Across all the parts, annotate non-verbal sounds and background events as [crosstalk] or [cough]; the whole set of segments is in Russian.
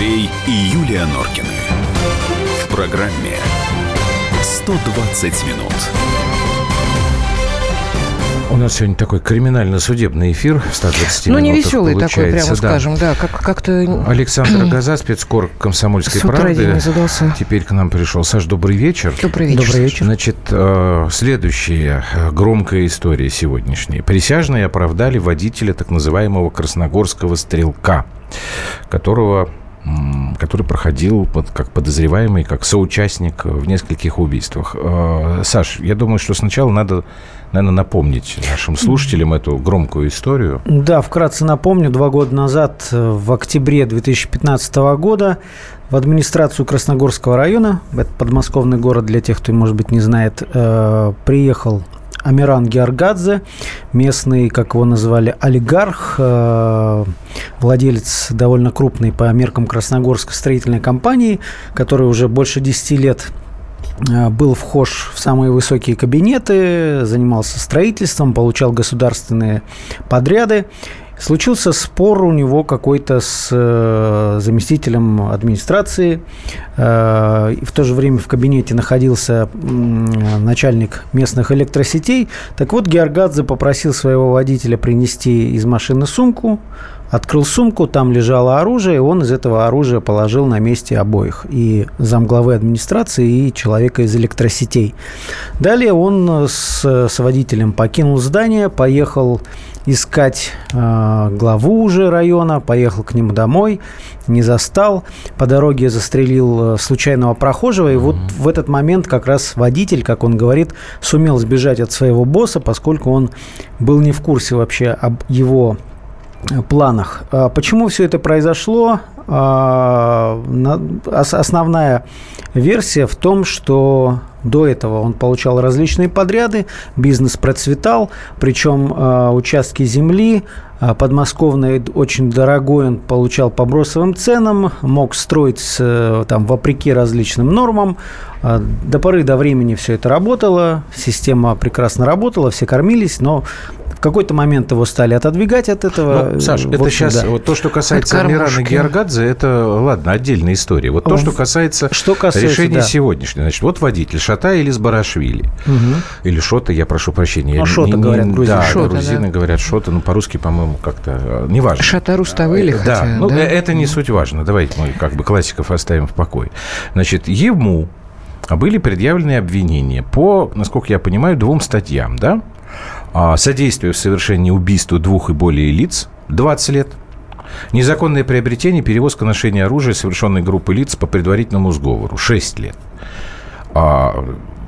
Андрей и Юлия Норкины. В программе 120 минут. У нас сегодня такой криминально-судебный эфир 120 Ну, не веселый такой, получается, прямо да. скажем, да, как- как-то [clears throat] Александр Газа, спецкор «Комсомольской с утра день правды». не задался. Теперь к нам пришел. Саш, добрый вечер. Добрый вечер. Добрый вечер. Значит, э, следующая э, громкая история сегодняшняя. Присяжные оправдали водителя так называемого красногорского стрелка, которого который проходил под- как подозреваемый, как соучастник в нескольких убийствах. Э, Саш, я думаю, что сначала надо, наверное, напомнить нашим слушателям эту громкую историю. Да, вкратце напомню, два года назад, э, в октябре 2015 года, в администрацию Красногорского района, это подмосковный город для тех, кто, может быть, не знает, э, приехал Амиран Георгадзе, местный, как его называли, олигарх, э, владелец довольно крупной по меркам Красногорской строительной компании, который уже больше 10 лет э, был вхож в самые высокие кабинеты, занимался строительством, получал государственные подряды. Случился спор у него какой-то с э, заместителем администрации. Э, в то же время в кабинете находился начальник местных электросетей. Так вот, Георгадзе попросил своего водителя принести из машины сумку. Открыл сумку, там лежало оружие, и он из этого оружия положил на месте обоих. И замглавы администрации, и человека из электросетей. Далее он с, с водителем покинул здание, поехал искать э, главу уже района, поехал к нему домой, не застал. По дороге застрелил э, случайного прохожего, и вот в этот момент как раз водитель, как он говорит, сумел сбежать от своего босса, поскольку он был не в курсе вообще об его э, планах. А Почему все это произошло? А, на- ос- Основная версия в том, что до этого он получал различные подряды, бизнес процветал, причем а, участки земли подмосковной очень дорогой он получал по бросовым ценам, мог строить там вопреки различным нормам. До поры до времени все это работало, система прекрасно работала, все кормились, но в какой-то момент его стали отодвигать от этого. Ну, Саш, В это общем, сейчас, да. вот то, что касается Амирана. Георгадзе, это, ладно, отдельная история. Вот то, что касается, что касается, решения да. сегодняшнего. Значит, вот водитель Шата или Сбарашвили. Мгм. Или Шота, я прошу прощения. Ну, Шота не- говорят грузины. Да, Шота, грузины да. говорят Шота, ну, по-русски, по-моему, как-то, э, неважно. Шатару ставили, Да, хотя, ну да? э, это не суть важно. Давайте мы как бы классиков оставим в покое. Значит, ему были предъявлены обвинения по, насколько я понимаю, двум статьям, да? А, Содействие в совершении убийства двух и более лиц 20 лет. Незаконное приобретение, перевозка, ношение оружия, совершенной группой лиц по предварительному сговору 6 лет. А,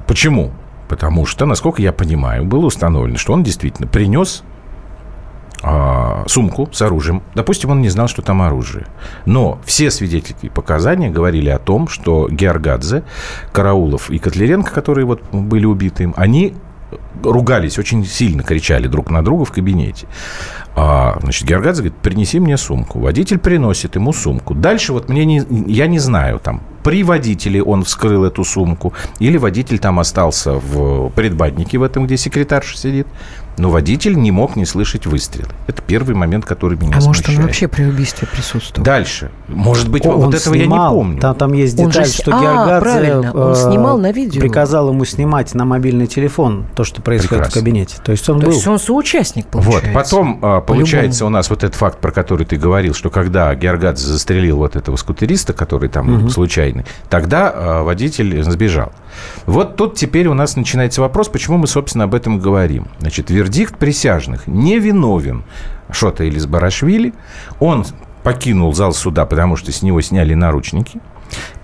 почему? Потому что, насколько я понимаю, было установлено, что он действительно принес а, сумку с оружием. Допустим, он не знал, что там оружие. Но все свидетельские показания говорили о том, что Георгадзе, Караулов и Котляренко, которые вот были убиты им, они ругались, очень сильно кричали друг на друга в кабинете. А, значит, Георгадзе говорит, принеси мне сумку. Водитель приносит ему сумку. Дальше вот мне не, я не знаю, там, при водителе он вскрыл эту сумку, или водитель там остался в предбаннике в этом, где секретарша сидит. Но водитель не мог не слышать выстрелы. Это первый момент, который меня А может, он смущает. вообще при убийстве присутствовал? Дальше. Может быть, Он вот этого я не снимал. помню. Там, там есть Он же деталь, что А, Георгадзе правильно, он э, снимал на видео. приказал ему снимать на мобильный телефон то, что происходит Прекрасно. в кабинете. То есть он То был. есть он соучастник, Вот, получается. потом а, получается По-любому. у нас вот этот факт, про который ты говорил, что когда Георгадзе застрелил вот этого скутериста, который там случайный, тогда а, водитель сбежал. Вот тут теперь у нас начинается вопрос, почему мы, собственно, об этом говорим. Значит, вердикт присяжных невиновен Шота или Сбарашвили. Он покинул зал суда, потому что с него сняли наручники.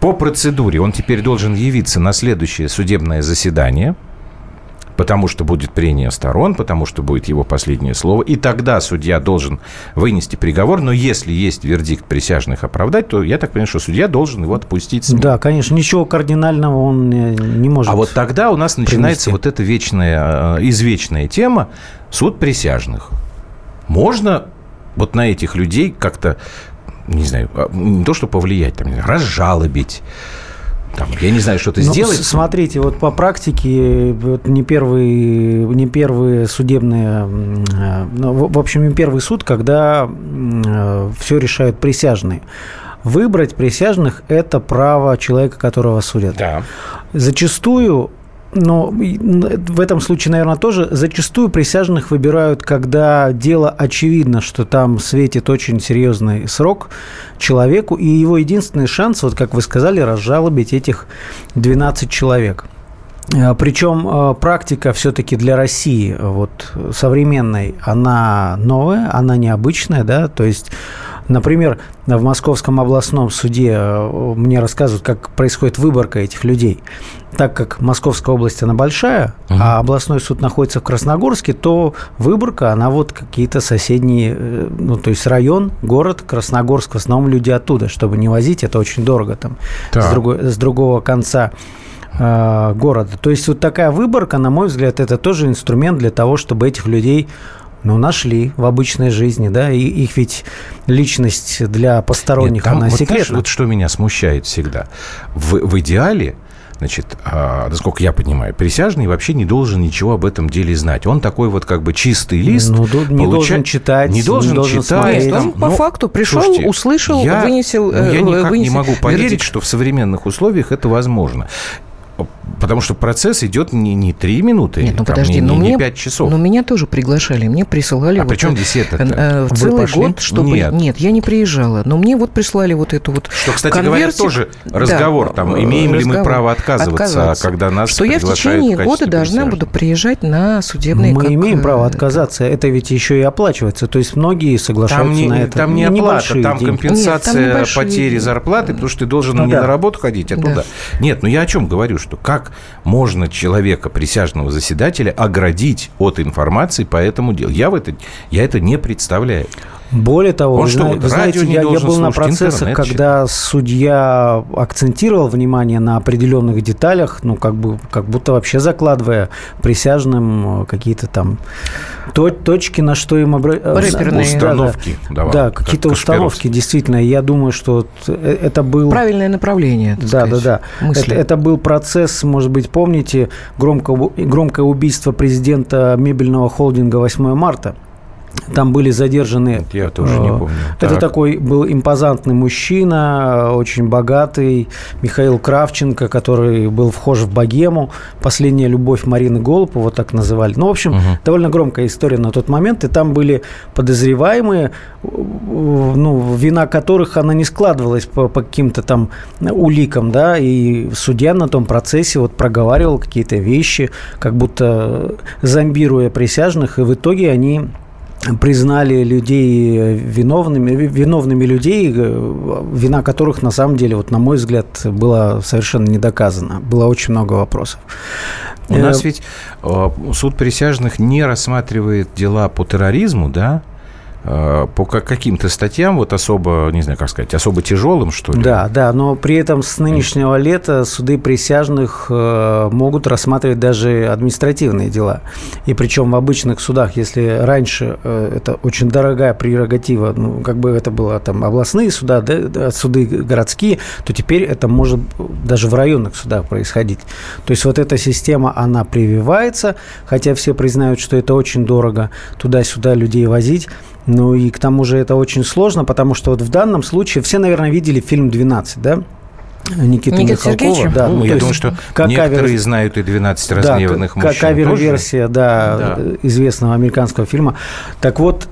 По процедуре он теперь должен явиться на следующее судебное заседание – потому что будет прения сторон, потому что будет его последнее слово. И тогда судья должен вынести приговор. Но если есть вердикт присяжных оправдать, то я так понимаю, что судья должен его отпустить с ним. Да, конечно, ничего кардинального он не, может. А вот тогда у нас начинается принести. вот эта вечная, э, извечная тема суд присяжных. Можно вот на этих людей как-то, не знаю, а, не то что повлиять, там, разжалобить, там, я не знаю, что-то Ну, сделать. Смотрите, вот по практике вот не первые, не первые судебные, э, ну, в в общем, не первый суд, когда все решают присяжные. выбрать присяжных – это право человека, которого судят. Да. Зачастую но в этом случае, наверное, тоже зачастую присяжных выбирают, когда дело очевидно, что там светит очень серьезный срок человеку, и его единственный шанс, вот как вы сказали, разжалобить этих 12 человек. А, Причем а, практика все-таки для России вот, современной, она новая, она необычная, да, то есть Например, в Московском областном суде э, мне рассказывают, как происходит выборка этих людей. Так как Московская область, она большая, угу. а областной суд находится в Красногорске, то выборка, она вот какие-то соседние, э, ну, то есть район, город Красногорск, в основном люди оттуда, чтобы не возить, это очень дорого там, с, другой, с другого конца э, города. То есть вот такая выборка, на мой взгляд, это тоже инструмент для того, чтобы этих людей ну, нашли в обычной жизни, да, и их ведь личность для посторонних, Нет, там, она вот секретна. Знаешь, вот что меня смущает всегда. В, в идеале Значит, а, насколько я понимаю, присяжный вообще не должен ничего об этом деле знать. Он такой вот как бы чистый лист. Ну, не получа... должен читать. Не должен, не должен читать. Нет, он по ну, факту пришел, слушайте, услышал, я, вынесел. Ну, я никак вынесел, не могу поверить, вердикт. что в современных условиях это возможно. Потому что процесс идет не, не 3 минуты, Нет, ну там, подожди, не, но не, мне, не 5 часов. Но меня тоже приглашали, мне присылали... А вот при чем здесь это? Э, в целый пошли? год, чтобы... Нет. Нет, я не приезжала, но мне вот прислали вот эту вот Что, кстати говоря, тоже разговор, да, там, имеем разговор. ли мы право отказываться, отказываться. когда нас Что я в течение в года должна буду приезжать на судебные... Мы как... имеем право отказаться, это ведь еще и оплачивается, то есть многие соглашаются там не, на это. Там не оплата, там компенсация Нет, там потери зарплаты, потому что ты должен ну, не да. на работу ходить, а да. туда. Нет, ну я о чем говорю, что как можно человека, присяжного заседателя, оградить от информации по этому делу. Я, в это, я это не представляю. Более того, Он вы, что, вы знаете, я, я был на процессах, когда судья акцентировал внимание на определенных деталях, ну, как, бы, как будто вообще закладывая присяжным э, какие-то там точки, на что им обращаться. Э, установки. Да, да, да какие-то установки, действительно. Я думаю, что э, это был... Правильное направление, Да, сказать, да, да. Это, это был процесс, может быть, помните, громкое, громкое убийство президента мебельного холдинга 8 марта – там были задержаны... Я тоже не э, помню. Это так. такой был импозантный мужчина, очень богатый, Михаил Кравченко, который был вхож в богему. Последняя любовь Марины Голуб, вот так называли. Ну, в общем, угу. довольно громкая история на тот момент. И там были подозреваемые, ну, вина которых она не складывалась по, по каким-то там уликам, да, и судья на том процессе вот проговаривал какие-то вещи, как будто зомбируя присяжных, и в итоге они признали людей виновными, виновными людей, э, вина которых на самом деле, вот на мой взгляд, была совершенно не доказана. Было очень много вопросов. У нас э, ведь э, суд присяжных не рассматривает дела по терроризму, да? Э, по каким-то статьям, вот особо, не знаю, как сказать, особо тяжелым, что ли? Да, да, но при этом с нынешнего лета суды присяжных э, могут рассматривать даже административные дела. И причем в обычных судах, если раньше э, это очень дорогая прерогатива, ну, как бы это было там областные суда, да, суды городские, то теперь это может даже в районных судах происходить. То есть вот эта система, она прививается, хотя все признают, что это очень дорого туда-сюда людей возить, ну и к тому же это очень сложно, потому что вот в данном случае все, наверное, видели фильм «12», да? Никиты Никита Михалкова. Да, ну, я думаю, что как некоторые кавер... знают и 12 разгневанных да, мужчин. Кавер-версия, да, да, известного американского фильма. Так вот,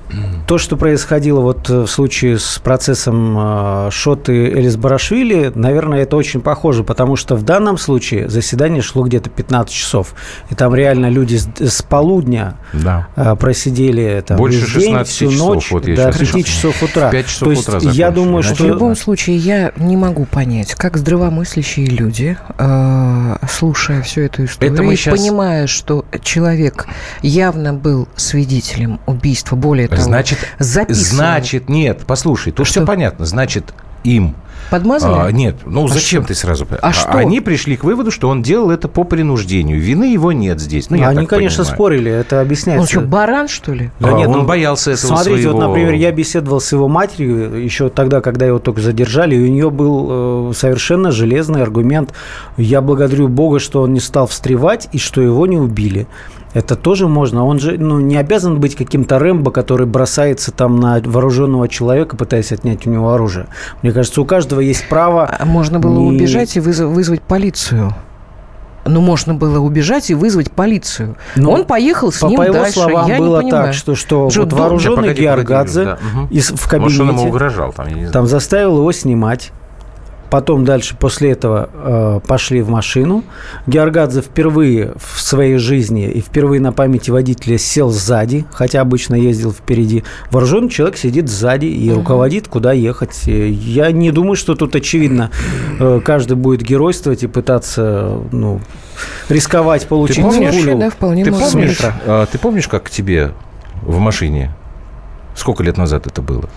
то, что происходило вот в случае с процессом э, Шоты Элис Барашвили, наверное, это очень похоже, потому что в данном случае заседание шло где-то 15 часов. И там реально люди с, с полудня да. Э, просидели там, Больше весь день, всю часов, ночь, вот до 5 часов утра. 5 часов то есть утра я думаю, что... В любом случае, я не могу понять, как здравомыслящие люди, э, слушая всю эту историю, Это мы сейчас... понимая, что человек явно был свидетелем убийства, более того, значит, записывал... Значит, нет, послушай, тут что? все понятно. Значит, им Подмазали? А, нет, ну а зачем что? ты сразу... А, а что? Они пришли к выводу, что он делал это по принуждению. Вины его нет здесь. Ну, я Они, конечно, понимаю. спорили, это объясняется. Он что, баран, что ли? Да а, нет, он ну, боялся этого Смотрите, своего... вот, например, я беседовал с его матерью еще тогда, когда его только задержали, и у нее был э, совершенно железный аргумент. Я благодарю Бога, что он не стал встревать и что его не убили. Это тоже можно. Он же ну, не обязан быть каким-то Рэмбо, который бросается там на вооруженного человека, пытаясь отнять у него оружие. Мне кажется, у каждого есть право... А можно было не... убежать и вызов, вызвать полицию. Ну, можно было убежать и вызвать полицию. Но Он поехал с по, ним по его дальше. словам, я было не так, что, что, что вот вооруженный Георгадзе да. из, в кабинете Может, он ему угрожал, там, там заставил его снимать. Потом дальше после этого э, пошли в машину. Георгадзе впервые в своей жизни и впервые на памяти водителя сел сзади, хотя обычно ездил впереди. Вооруженный человек сидит сзади и угу. руководит, куда ехать. Я не думаю, что тут очевидно э, каждый будет геройствовать и пытаться ну, рисковать получить ты помнишь, пулю. Да, вполне ты, помнишь, э, ты помнишь, как к тебе в машине Сколько лет назад это было?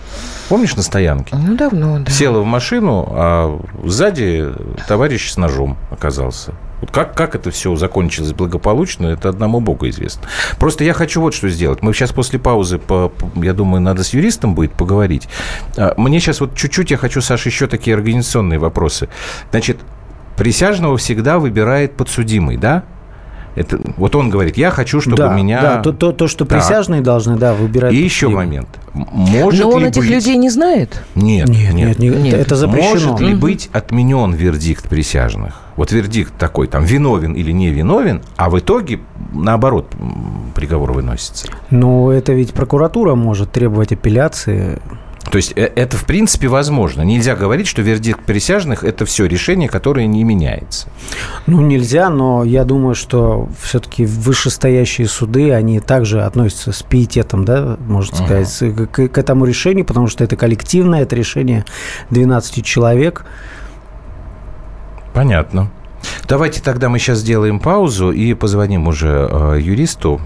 Помнишь на стоянке? Ну, давно, да. Села в машину, а сзади товарищ с ножом оказался. Вот как, как это все закончилось благополучно, это одному Богу известно. Просто я хочу вот что сделать. Мы сейчас после паузы, по, я думаю, надо с юристом будет поговорить. А, мне сейчас вот чуть-чуть, я хочу, Саша, еще такие организационные вопросы. Значит, присяжного всегда выбирает подсудимый, да? Это, вот он говорит, я хочу, чтобы да, меня... Да, то, то, то что так. присяжные должны, да, выбирать. И еще момент. Может Но он ли этих быть... людей не знает? Нет, нет, нет, нет, нет. это запрещено. Может ли быть отменен вердикт присяжных? Вот вердикт такой, там, виновен или не виновен, а в итоге, наоборот, приговор выносится. Ну, это ведь прокуратура может требовать апелляции. То есть э, это, в принципе, возможно. Нельзя говорить, что вердикт присяжных – это все решение, которое не меняется. Ну, нельзя, но я думаю, что все-таки вышестоящие суды, они также относятся с пиететом, да, можно сказать, uh-huh. к, к этому решению, потому что это коллективное, это решение 12 человек. Понятно. Давайте тогда мы сейчас сделаем паузу и позвоним уже э, юристу,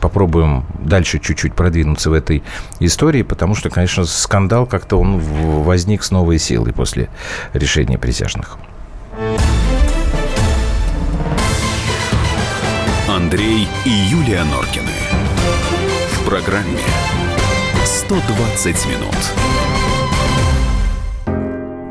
попробуем дальше чуть-чуть продвинуться в этой истории, потому что, конечно, скандал как-то он возник с новой силой после решения присяжных. Андрей и Юлия Норкины. В программе 120 минут.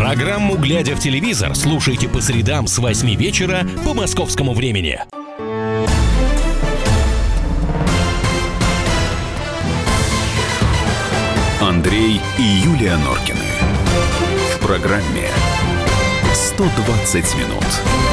Программу «Глядя в телевизор» слушайте по средам с 8 вечера по московскому времени. Андрей и Юлия Норкины. В программе 120 минут.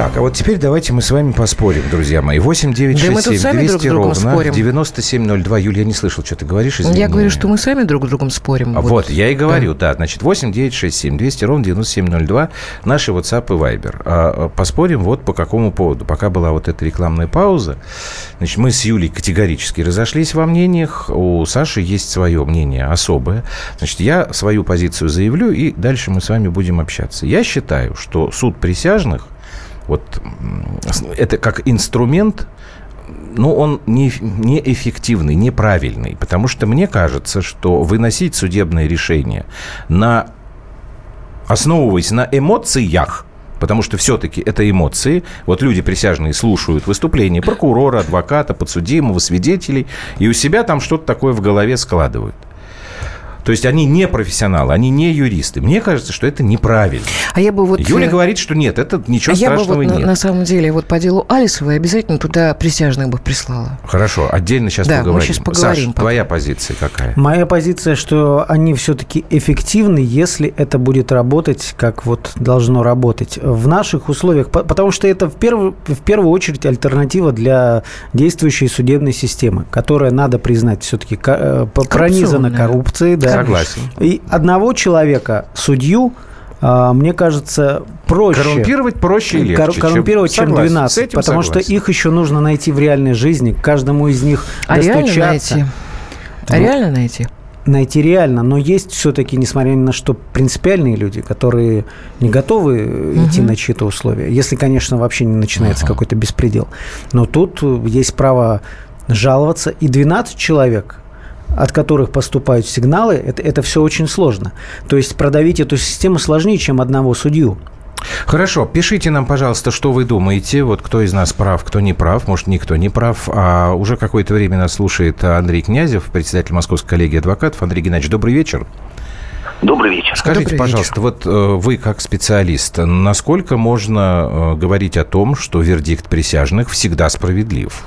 Так, а вот теперь давайте мы с вами поспорим, друзья мои. 8 9 6 да 7 200 друг ровно спорим. 9702. Юля, я не слышал, что ты говоришь, извини. Я говорю, что мы сами друг с другом спорим. А вот, вот я и говорю, да. да. Значит, 8 9 6 7 200 ровно 9702. Наши WhatsApp и Viber. А, а, поспорим вот по какому поводу. Пока была вот эта рекламная пауза, значит, мы с Юлей категорически разошлись во мнениях. У Саши есть свое мнение особое. Значит, я свою позицию заявлю, и дальше мы с вами будем общаться. Я считаю, что суд присяжных – вот это как инструмент, ну, он не, неэффективный, неправильный, потому что мне кажется, что выносить судебное решение на основываясь на эмоциях, потому что все-таки это эмоции. Вот люди присяжные слушают выступления прокурора, адвоката, подсудимого, свидетелей, и у себя там что-то такое в голове складывают. То есть они не профессионалы, они не юристы. Мне кажется, что это неправильно. А я бы вот... Юля э, говорит, что нет, это ничего а страшного я бы вот нет. На, на самом деле, вот по делу Алисовой обязательно туда присяжных бы прислала. Хорошо, отдельно сейчас да, поговорим. Мы сейчас поговорим. Саш, твоя позиция какая? Моя позиция, что они все-таки эффективны, если это будет работать, как вот должно работать в наших условиях, потому что это в первую, в первую очередь альтернатива для действующей судебной системы, которая, надо признать, все-таки э, пронизана коррупцией. Да. Согласен. И одного человека, судью, а, мне кажется, проще. Коррумпировать проще и легче. Кор- коррумпировать, чем, чем 12. Потому согласен. что их еще нужно найти в реальной жизни. Каждому из них а достучаться. Реально найти? А ну, реально найти? найти реально, но есть все-таки, несмотря ни на что, принципиальные люди, которые не готовы угу. идти на чьи-то условия, если, конечно, вообще не начинается угу. какой-то беспредел. Но тут есть право жаловаться, и 12 человек от которых поступают сигналы, это, это все очень сложно. То есть продавить эту систему сложнее, чем одного судью. Хорошо, пишите нам, пожалуйста, что вы думаете, вот кто из нас прав, кто не прав, может, никто не прав. А уже какое-то время нас слушает Андрей Князев, председатель Московской коллегии адвокатов. Андрей Геннадьевич, добрый вечер. Добрый вечер. Скажите, Добрый пожалуйста, вечер. вот э, вы как специалист, насколько можно э, говорить о том, что вердикт присяжных всегда справедлив?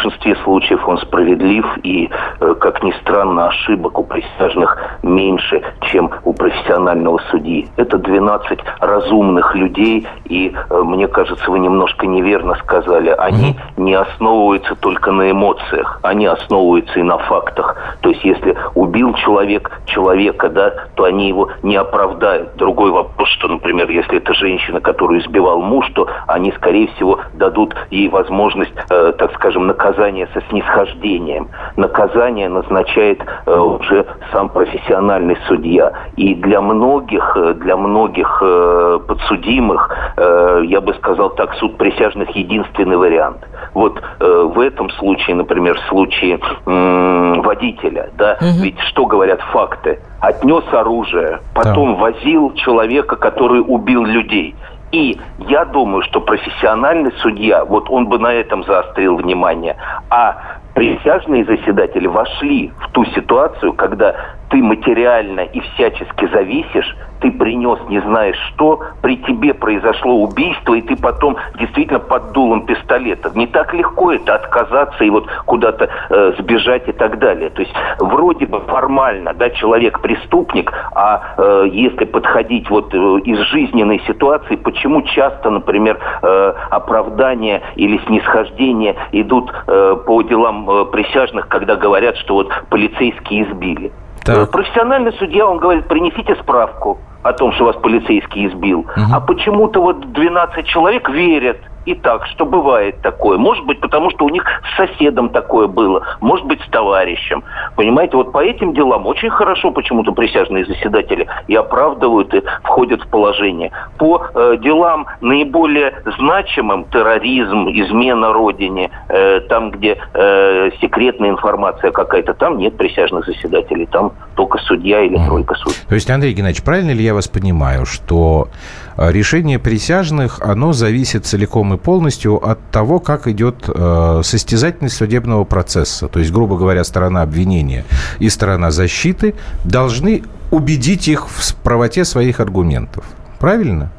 В большинстве случаев он справедлив, и, э, как ни странно, ошибок у присяжных меньше, чем у профессионального судьи. Это 12 разумных людей, и, э, мне кажется, вы немножко неверно сказали, они угу. не основываются только на эмоциях, они основываются и на фактах. То есть, если убил человек человека, да, то они его не оправдают. Другой вопрос, что, например, если это женщина, которую избивал муж, то они, скорее всего, дадут ей возможность, э, так скажем, наказание со снисхождением. Наказание назначает э, уже сам профессиональный судья. И для многих, э, для многих э, подсудимых, э, я бы сказал так, суд присяжных единственный вариант. Вот в этом случае, например, в случае водителя, да, угу. ведь что говорят факты? Отнес оружие, потом да. возил человека, который убил людей. И я думаю, что профессиональный судья, вот он бы на этом заострил внимание, а присяжные заседатели вошли в ту ситуацию, когда ты материально и всячески зависишь, ты принес не знаешь что, при тебе произошло убийство, и ты потом действительно под дулом пистолета. Не так легко это отказаться и вот куда-то э, сбежать и так далее. То есть вроде бы формально, да, человек преступник, а э, если подходить вот э, из жизненной ситуации, почему часто, например, э, оправдания или снисхождения идут э, по делам э, присяжных, когда говорят, что вот полицейские избили. Так. Профессиональный судья, он говорит, принесите справку о том, что вас полицейский избил. Угу. А почему-то вот 12 человек верят и так, что бывает такое. Может быть, потому что у них с соседом такое было, может быть, с товарищем. Понимаете, вот по этим делам очень хорошо почему-то присяжные заседатели и оправдывают, и входят в положение. По э, делам наиболее значимым, терроризм, измена родине, э, там, где э, секретная информация какая-то, там нет присяжных заседателей, там только судья или тройка суд. То есть, Андрей Геннадьевич, правильно ли я вас понимаю, что э, решение присяжных, оно зависит целиком и полностью от того, как идет э, состязательность судебного процесса. То есть, грубо говоря, сторона обвинения и сторона защиты должны убедить их в правоте своих аргументов. Правильно?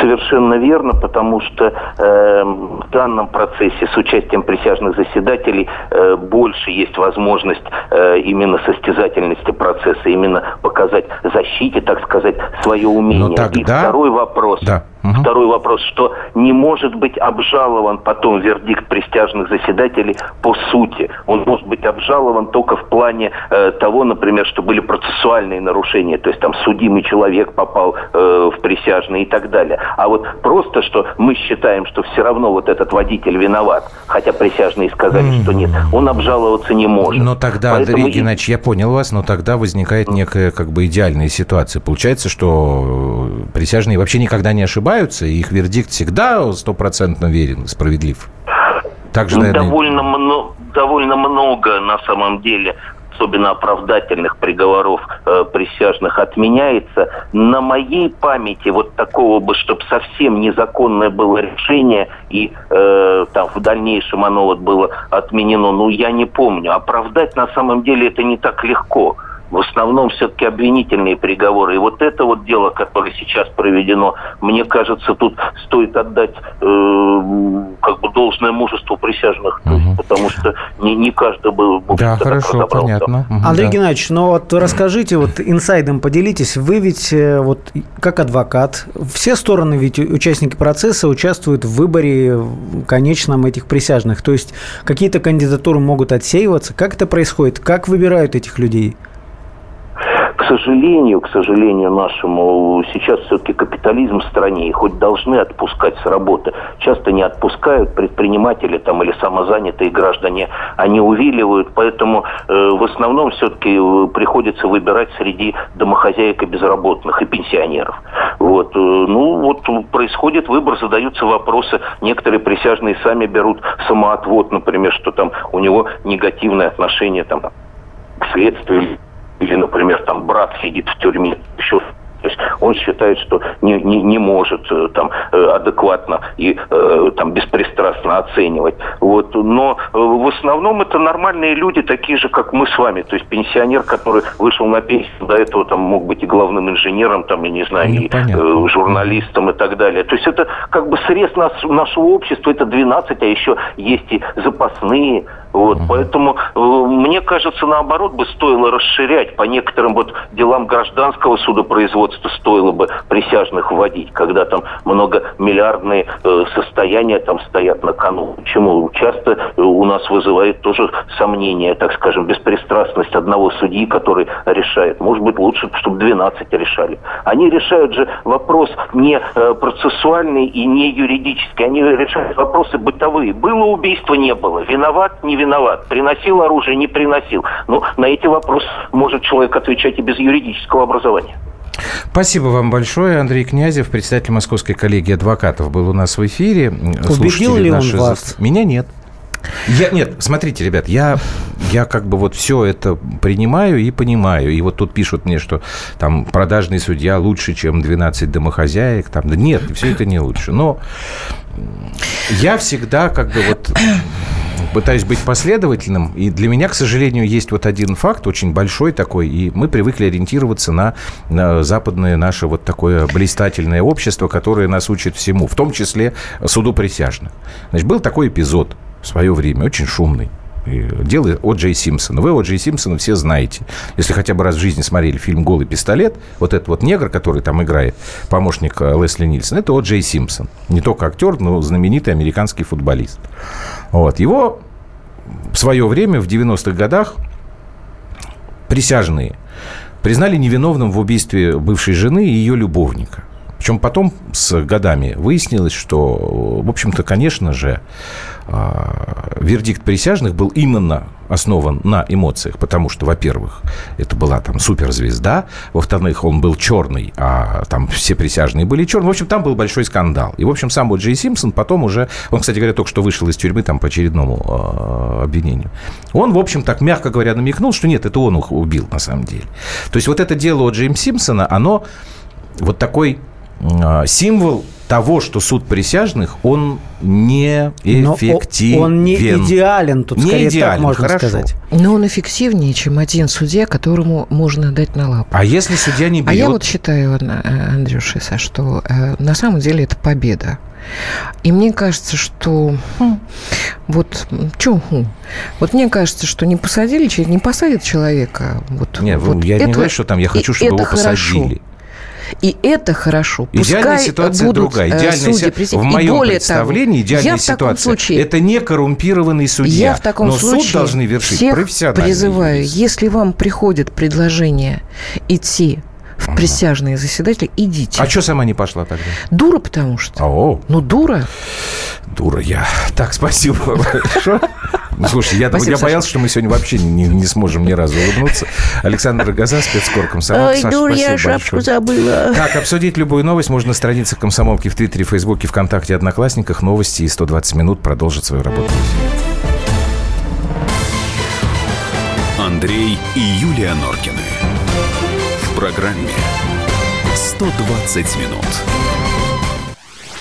Совершенно верно, потому что э, в данном процессе с участием присяжных заседателей э, больше есть возможность э, именно состязательности процесса, именно показать защите, так сказать, свое умение. тогда... И второй вопрос. Да. Угу. Второй вопрос, что не может быть обжалован потом вердикт присяжных заседателей по сути. Он может быть обжалован только в плане э, того, например, что были процессуальные нарушения, то есть там судимый человек попал э, в присяжные и так далее. А вот просто, что мы считаем, что все равно вот этот водитель виноват, хотя присяжные сказали, что нет, он обжаловаться не может. Но тогда, Поэтому... Андрей Геннадьевич, я понял вас, но тогда возникает некая как бы идеальная ситуация. Получается, что э, присяжные вообще никогда не ошибаются, и их вердикт всегда стопроцентно верен справедлив. Также, наверное... довольно, много, довольно много на самом деле особенно оправдательных приговоров э, присяжных, отменяется. На моей памяти вот такого бы, чтобы совсем незаконное было решение, и э, там в дальнейшем оно вот было отменено, ну я не помню. Оправдать на самом деле это не так легко в основном все-таки обвинительные приговоры. И вот это вот дело, которое сейчас проведено, мне кажется, тут стоит отдать э, как бы должное мужеству присяжных, угу. есть, потому что не, не каждый был... Да, хорошо, понятно. Угу, Андрей да. Геннадьевич, ну вот расскажите, вот инсайдом поделитесь, вы ведь э, вот как адвокат, все стороны ведь участники процесса участвуют в выборе конечном этих присяжных, то есть какие-то кандидатуры могут отсеиваться, как это происходит, как выбирают этих людей? Сожалению, к сожалению нашему, сейчас все-таки капитализм в стране, и хоть должны отпускать с работы, часто не отпускают предприниматели там или самозанятые граждане, они увиливают, поэтому э, в основном все-таки э, приходится выбирать среди домохозяек и безработных, и пенсионеров. Вот, э, ну, вот происходит выбор, задаются вопросы, некоторые присяжные сами берут самоотвод, например, что там у него негативное отношение там, к следствию или, например, там брат сидит в тюрьме, еще то есть он считает, что не, не, не может э, там э, адекватно и э, там беспристрастно оценивать. Вот. Но в основном это нормальные люди, такие же, как мы с вами. То есть пенсионер, который вышел на пенсию, до этого там мог быть и главным инженером, там, я не знаю, ну, и э, журналистом и так далее. То есть это как бы срез нас, нашего общества, это 12, а еще есть и запасные вот, угу. Поэтому э, мне кажется, наоборот бы стоило расширять по некоторым вот делам гражданского судопроизводства стоило бы присяжных вводить, когда там многомиллиардные э, состояния там стоят на кону. Почему? Часто э, у нас вызывает тоже сомнение, так скажем, беспристрастность одного судьи, который решает. Может быть, лучше, чтобы 12 решали. Они решают же вопрос не э, процессуальный и не юридический. Они решают вопросы бытовые. Было убийство, не было. Виноват, не виноват, приносил оружие, не приносил. Ну, на эти вопросы может человек отвечать и без юридического образования. Спасибо вам большое. Андрей Князев, председатель Московской коллегии адвокатов, был у нас в эфире. Убедил ли он вас? Меня нет. Я, нет, смотрите, ребят, я, я как бы вот все это принимаю и понимаю. И вот тут пишут мне, что там продажный судья лучше, чем 12 домохозяек. Там, да нет, все это не лучше. Но я всегда как бы вот пытаюсь быть последовательным. И для меня, к сожалению, есть вот один факт, очень большой такой, и мы привыкли ориентироваться на, на западное наше вот такое блистательное общество, которое нас учит всему, в том числе суду присяжных. Значит, был такой эпизод в свое время, очень шумный дело О. Джей Симпсона. Вы О. Джей Симпсона все знаете. Если хотя бы раз в жизни смотрели фильм «Голый пистолет», вот этот вот негр, который там играет, помощник э, Лесли Нильсон, это О. Джей Симпсон. Не только актер, но знаменитый американский футболист. Вот. Его в свое время, в 90-х годах, присяжные признали невиновным в убийстве бывшей жены и ее любовника. Причем потом с годами выяснилось, что, в общем-то, конечно же, а, вердикт присяжных был именно основан на эмоциях, потому что, во-первых, это была там суперзвезда, во-вторых, он был черный, а там все присяжные были черные. В общем, там был большой скандал. И, в общем, сам вот Джей Симпсон потом уже, он, кстати говоря, только что вышел из тюрьмы там по очередному э, обвинению. Он, в общем, так мягко говоря, намекнул, что нет, это он убил на самом деле. То есть вот это дело от Джеймса Симпсона, оно вот такой символ того, что суд присяжных, он не эффективен. Но он не идеален, тут не скорее идеален, так можно хорошо. сказать. Но он эффективнее, чем один судья, которому можно дать на лапу. А если судья не берет... А я вот считаю, Андрюша, что э, на самом деле это победа. И мне кажется, что хм, вот чё, хм, вот мне кажется, что не посадили, не посадят человека. Вот, Нет, вот я это, не говорю, что там я хочу, чтобы его хорошо. посадили. И это хорошо. Идеальная ситуация будут другая. Э, Идеальная судьи, си... В моем представлении того, идеальная ситуация случае, это не коррумпированный судья. Я в таком но случае суд должны вершить всех призываю, юрист. если вам приходит предложение идти в присяжные заседатели, идите. А что сама не пошла тогда? Дура, потому что. О. Ну, дура. Дура я. Так, спасибо [laughs] большое. Ну, слушай, я, Спасибо, я боялся, что мы сегодня вообще не, не сможем ни разу улыбнуться. Александр Газа, спецкор комсомолки. Ой, Саша, дур, я шапку большое. забыла. Так, обсудить любую новость можно на странице комсомолки в Твиттере, Фейсбуке, ВКонтакте, Одноклассниках. Новости и 120 минут продолжат свою работу. Андрей и Юлия Норкины. В программе 120 минут.